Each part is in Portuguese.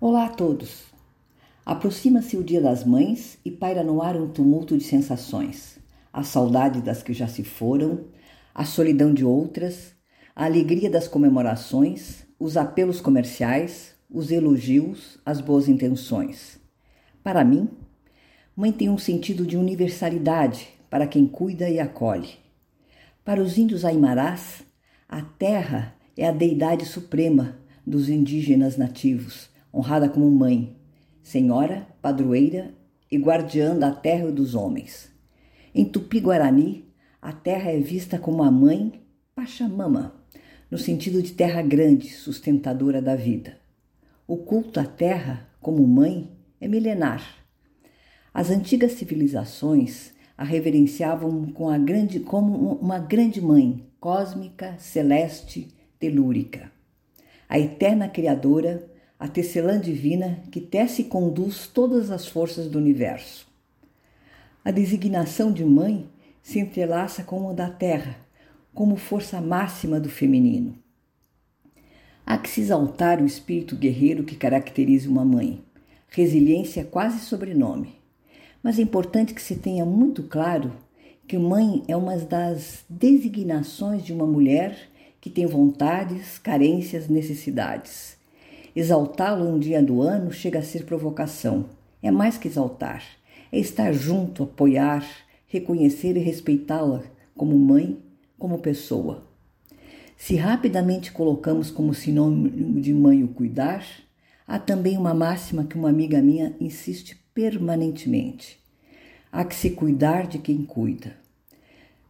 Olá a todos! Aproxima-se o Dia das Mães e paira no ar um tumulto de sensações. A saudade das que já se foram, a solidão de outras, a alegria das comemorações, os apelos comerciais, os elogios, as boas intenções. Para mim, mãe tem um sentido de universalidade para quem cuida e acolhe. Para os índios aimarás, a terra é a deidade suprema dos indígenas nativos honrada como mãe, senhora, padroeira e guardiã da terra e dos homens. Em Tupi-Guarani, a terra é vista como a mãe Pachamama, no sentido de terra grande, sustentadora da vida. O culto à terra, como mãe, é milenar. As antigas civilizações a reverenciavam com a grande, como uma grande mãe, cósmica, celeste, telúrica. A eterna Criadora a tecelã divina que tece e conduz todas as forças do universo. A designação de mãe se entrelaça com a da terra, como força máxima do feminino. Há que se exaltar o espírito guerreiro que caracteriza uma mãe. Resiliência é quase sobrenome. Mas é importante que se tenha muito claro que mãe é uma das designações de uma mulher que tem vontades, carências, necessidades Exaltá-lo um dia do ano chega a ser provocação. É mais que exaltar, é estar junto, apoiar, reconhecer e respeitá-la como mãe, como pessoa. Se rapidamente colocamos como sinônimo de mãe o cuidar, há também uma máxima que uma amiga minha insiste permanentemente: há que se cuidar de quem cuida.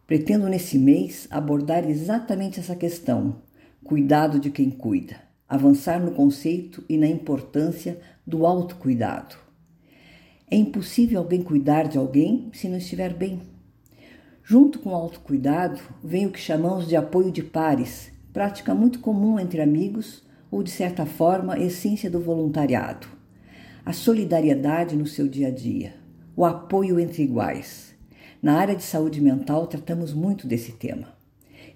Pretendo nesse mês abordar exatamente essa questão: cuidado de quem cuida avançar no conceito e na importância do autocuidado. É impossível alguém cuidar de alguém se não estiver bem. Junto com o autocuidado vem o que chamamos de apoio de pares, prática muito comum entre amigos ou, de certa forma, essência do voluntariado. A solidariedade no seu dia a dia, o apoio entre iguais. Na área de saúde mental, tratamos muito desse tema.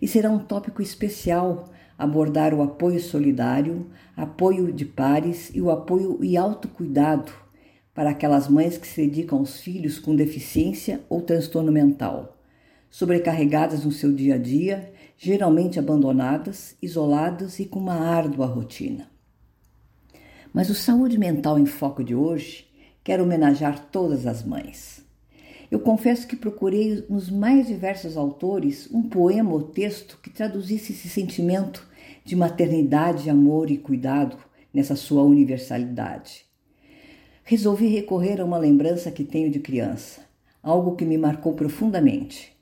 E será um tópico especial abordar o apoio solidário, apoio de pares e o apoio e autocuidado para aquelas mães que se dedicam aos filhos com deficiência ou transtorno mental, sobrecarregadas no seu dia a dia, geralmente abandonadas, isoladas e com uma árdua rotina. Mas o Saúde Mental em Foco de hoje quer homenagear todas as mães. Eu confesso que procurei nos mais diversos autores um poema ou texto que traduzisse esse sentimento de maternidade, amor e cuidado nessa sua universalidade. Resolvi recorrer a uma lembrança que tenho de criança, algo que me marcou profundamente.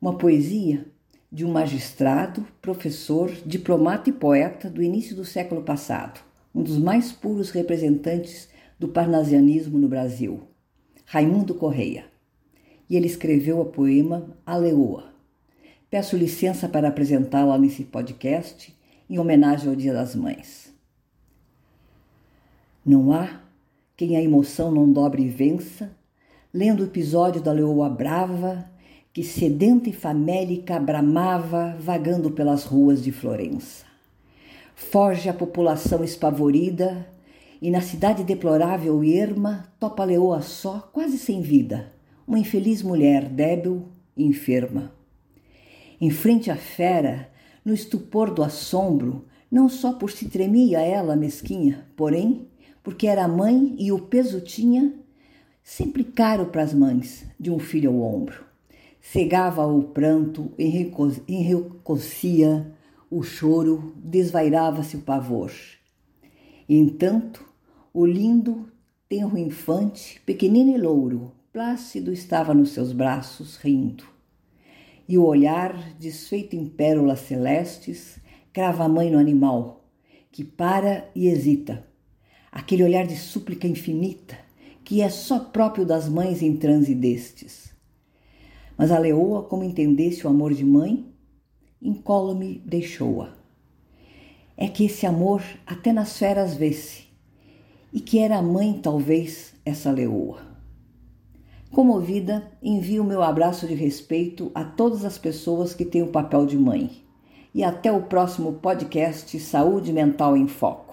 Uma poesia de um magistrado, professor, diplomata e poeta do início do século passado, um dos mais puros representantes do parnasianismo no Brasil, Raimundo Correia e ele escreveu o poema A Leoa. Peço licença para apresentá-la nesse podcast em homenagem ao Dia das Mães. Não há quem a emoção não dobre e vença, lendo o episódio da leoa brava que sedenta e famélica bramava vagando pelas ruas de Florença. Foge a população espavorida e na cidade deplorável e erma topa a leoa só, quase sem vida, uma infeliz mulher débil e enferma. Em frente à fera, no estupor do assombro, não só por se tremia ela mesquinha, porém, porque era mãe e o peso tinha, sempre caro para as mães, de um filho ao ombro. Cegava o pranto, enricocia o choro, desvairava-se o pavor. Entanto, o lindo, tenro infante, pequenino e louro, Plácido estava nos seus braços, rindo. E o olhar, desfeito em pérolas celestes, crava a mãe no animal, que para e hesita. Aquele olhar de súplica infinita, que é só próprio das mães em transe destes. Mas a leoa, como entendesse o amor de mãe, incólume deixou-a. É que esse amor até nas feras vê-se, e que era a mãe, talvez, essa leoa. Comovida, envio meu abraço de respeito a todas as pessoas que têm o papel de mãe. E até o próximo podcast Saúde Mental em Foco.